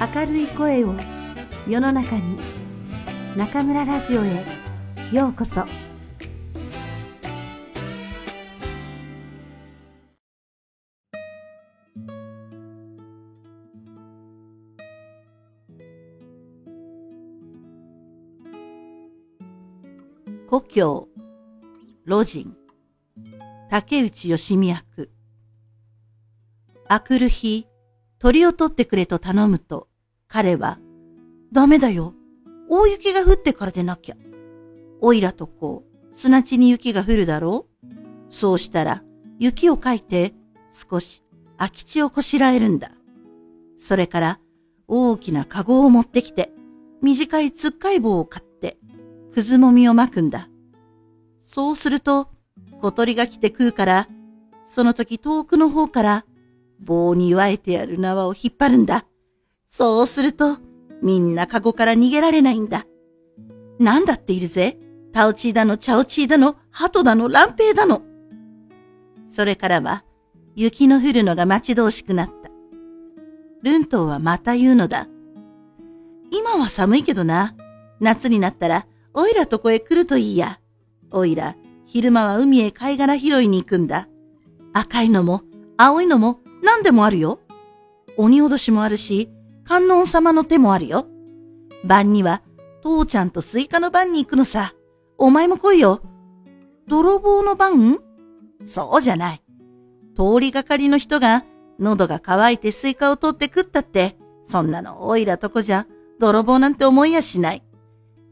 明るい声を世の中に中村ラジオへようこそ。故郷路人竹内義美役。あくる日鳥を取ってくれと頼むと彼はダメだよ大雪が降ってからでなきゃおいらとこう砂地に雪が降るだろうそうしたら雪をかいて少し空き地をこしらえるんだ。それから大きなカゴを持ってきて短いつっかい棒を買ってくずもみを巻くんだ。そうすると小鳥が来て食うから、その時遠くの方から棒に湧いてある縄を引っ張るんだ。そうするとみんなカゴから逃げられないんだ。なんだっているぜ。タオチーだの、チャオチーだの、ハトだの、ランペイだの。それからは、雪の降るのが待ち遠しくなった。ルントーはまた言うのだ。今は寒いけどな。夏になったら、おいらとこへ来るといいや。おいら、昼間は海へ貝殻拾いに行くんだ。赤いのも、青いのも、何でもあるよ。鬼脅しもあるし、観音様の手もあるよ。晩には、父ちゃんとスイカの番に行くのさ。お前も来いよ。泥棒の番そうじゃない。通りがかりの人が喉が渇いてスイカを取って食ったって、そんなのおいらとこじゃ泥棒なんて思いやしない。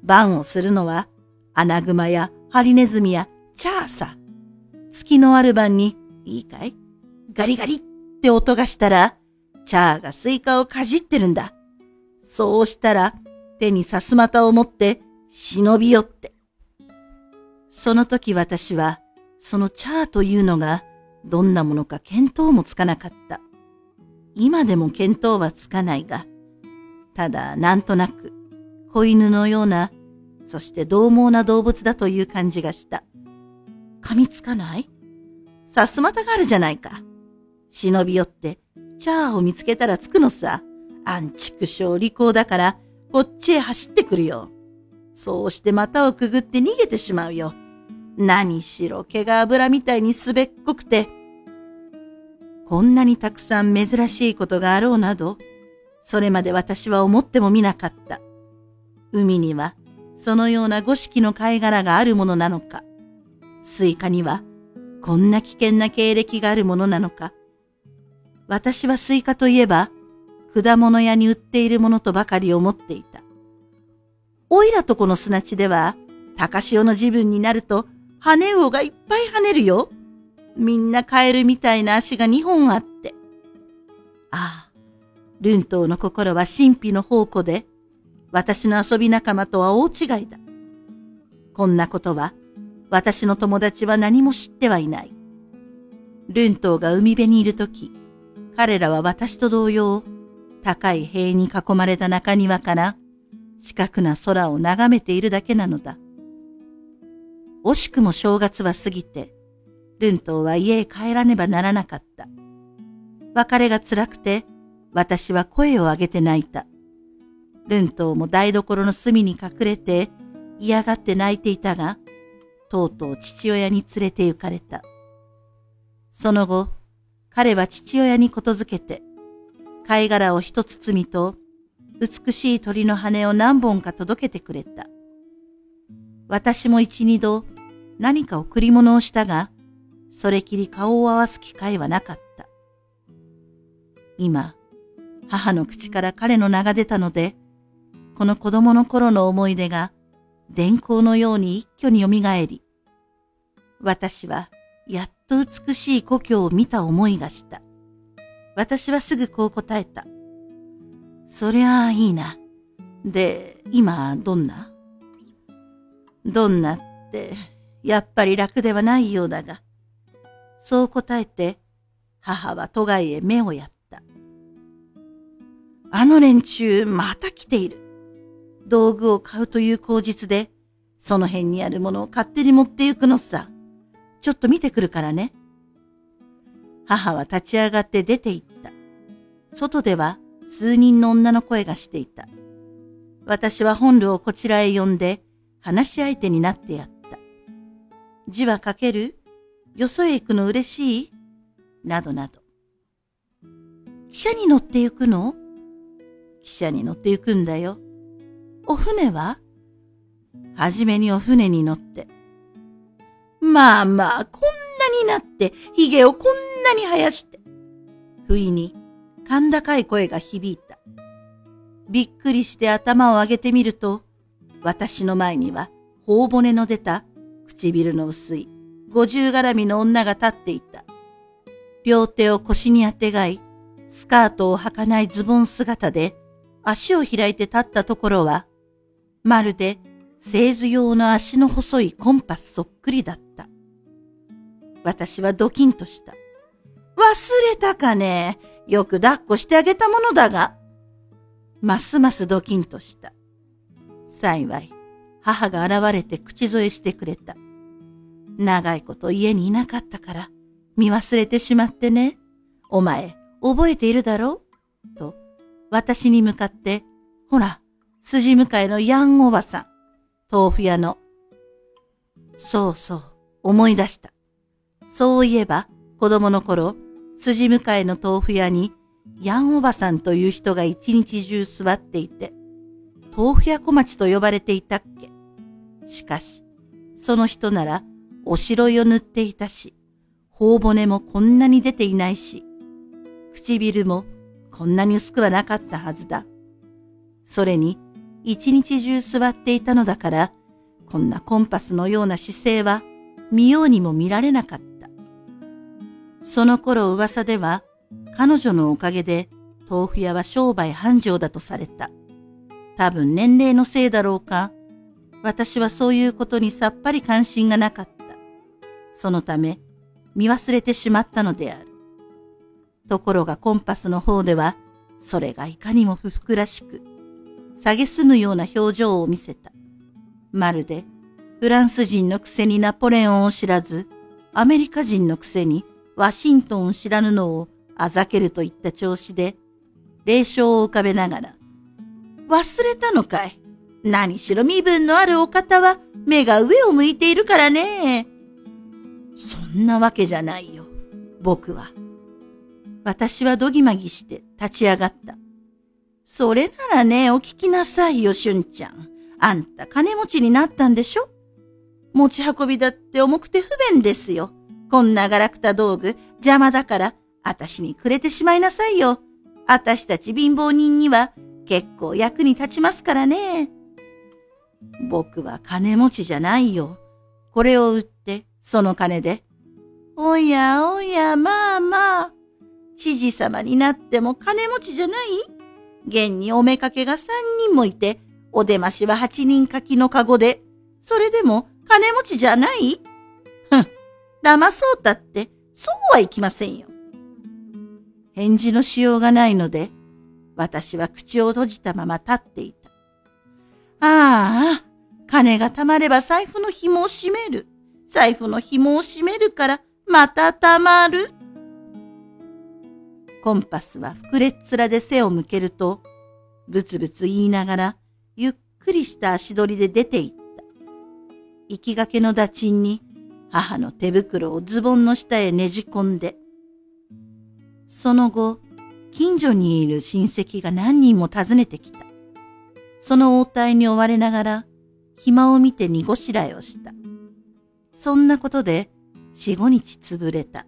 番をするのは、アナグマやハリネズミやチャーさ。月のある晩に、いいかい？ガリガリって音がしたら、チャーがスイカをかじってるんだ。そうしたら、手にさすまたを持って忍び寄って。その時私は、そのチャーというのが、どんなものか見当もつかなかった。今でも見当はつかないが、ただなんとなく、子犬のようなそして獰猛な動物だという感じがした。噛みつかない？さすまたがあるじゃないか。忍び寄って、チャーを見つけたらつくのさ。アンチクショー利口だから、こっちへ走ってくるよ。そうして股をくぐって逃げてしまうよ。何しろ毛が油みたいにすべっこくて。こんなにたくさん珍しいことがあろうなど、それまで私は思ってもみなかった。海にはそのような五色の貝殻があるものなのか、スイカにはこんな危険な経歴があるものなのか、私はスイカといえば、果物屋に売っているものとばかり思っていた。おいらとこの砂地では、高潮の自分になると、羽魚がいっぱい跳ねるよ。みんなカエルみたいな足が二本あって。ああ、ルントーの心は神秘の宝庫で、私の遊び仲間とは大違いだ。こんなことは、私の友達は何も知ってはいない。ルントーが海辺にいるとき、彼らは私と同様、高い塀に囲まれた中庭から四角な空を眺めているだけなのだ。惜しくも正月は過ぎて、ルントーは家へ帰らねばならなかった。別れが辛くて、私は声を上げて泣いた。ルントーも台所の隅に隠れて嫌がって泣いていたが、とうとう父親に連れて行かれた。その後、彼は父親にことづけて、貝殻を一包みと、美しい鳥の羽を何本か届けてくれた。私も一二度何か贈り物をしたが、それきり顔を合わす機会はなかった。今、母の口から彼の名が出たので、この子供の頃の思い出が電光のように一挙に蘇り、私はやっと美しい故郷を見た思いがした。私はすぐこう答えた。そりゃあいいな。で、今どんな？どんなって、やっぱり楽ではないようだが。そう答えて、母は都外へ目をやった。あの連中、また来ている。道具を買うという口実で、その辺にあるものを勝手に持って行くのさ。ちょっと見てくるからね。母は立ち上がって出て行った。外では数人の女の声がしていた。私は本ルをこちらへ呼んで話し相手になってやった。字は書ける？よそへ行くの嬉しい？などなど。汽車に乗って行くの？汽車に乗って行くんだよ。お船は？はじめにお船に乗って。まあまあ、こんなになって、髭をこんなに生やして。不意に、甲高い声が響いた。びっくりして頭を上げてみると、私の前には、頬骨の出た、唇の薄い、五十絡みの女が立っていた。両手を腰にあてがい、スカートを履かないズボン姿で、足を開いて立ったところは、まるで製図用の足の細いコンパスそっくりだった。私はドキンとした。忘れたかねよく抱っこしてあげたものだが。ますますドキンとした。幸い、母が現れて口添えしてくれた。長いこと家にいなかったから、見忘れてしまってね。お前、覚えているだろう？と、私に向かって、ほら、筋向かいのヤンおばさん、豆腐屋の。そうそう、思い出した。そういえば、子供の頃、筋向かいの豆腐屋に、ヤンおばさんという人が一日中座っていて、豆腐屋小町と呼ばれていたっけ。しかし、その人なら、おしろいを塗っていたし、頬骨もこんなに出ていないし、唇もこんなに薄くはなかったはずだ。それに、一日中座っていたのだから、こんなコンパスのような姿勢は見ようにも見られなかった。その頃噂では、彼女のおかげで豆腐屋は商売繁盛だとされた。多分年齢のせいだろうか。私はそういうことにさっぱり関心がなかった。そのため、見忘れてしまったのである。ところがコンパスの方では、それがいかにも不服らしく、蔑むような表情を見せた。まるで、フランス人のくせにナポレオンを知らず、アメリカ人のくせにワシントンを知らぬのをあざけるといった調子で、霊障を浮かべながら、忘れたのかい何しろ身分のあるお方は目が上を向いているからね。そんなわけじゃないよ、僕は。私はどぎまぎして立ち上がった。それならね、お聞きなさいよ、俊ちゃん。あんた金持ちになったんでしょ？持ち運びだって重くて不便ですよ。こんなガラクタ道具邪魔だから、あたしにくれてしまいなさいよ。あたしたち貧乏人には結構役に立ちますからね。僕は金持ちじゃないよ。これを売って、その金で。おやおや、まあまあ。知事様になっても金持ちじゃない？現におめかけが三人もいて、お出ましは八人書きのカゴで、それでも金持ちじゃない、騙そうたって、そうはいきませんよ。返事のしようがないので、私は口を閉じたまま立っていた。ああ、金が貯まれば財布の紐を閉める。財布の紐を閉めるから、また貯まる。コンパスは膨れっ面で背を向けると、ブツブツ言いながら、ゆっくりした足取りで出て行った。行きがけの打賃に、母の手袋をズボンの下へねじ込んで、その後、近所にいる親戚が何人も訪ねてきた。その応対に追われながら、暇を見て濁しらえをした。そんなことで、四五日潰れた。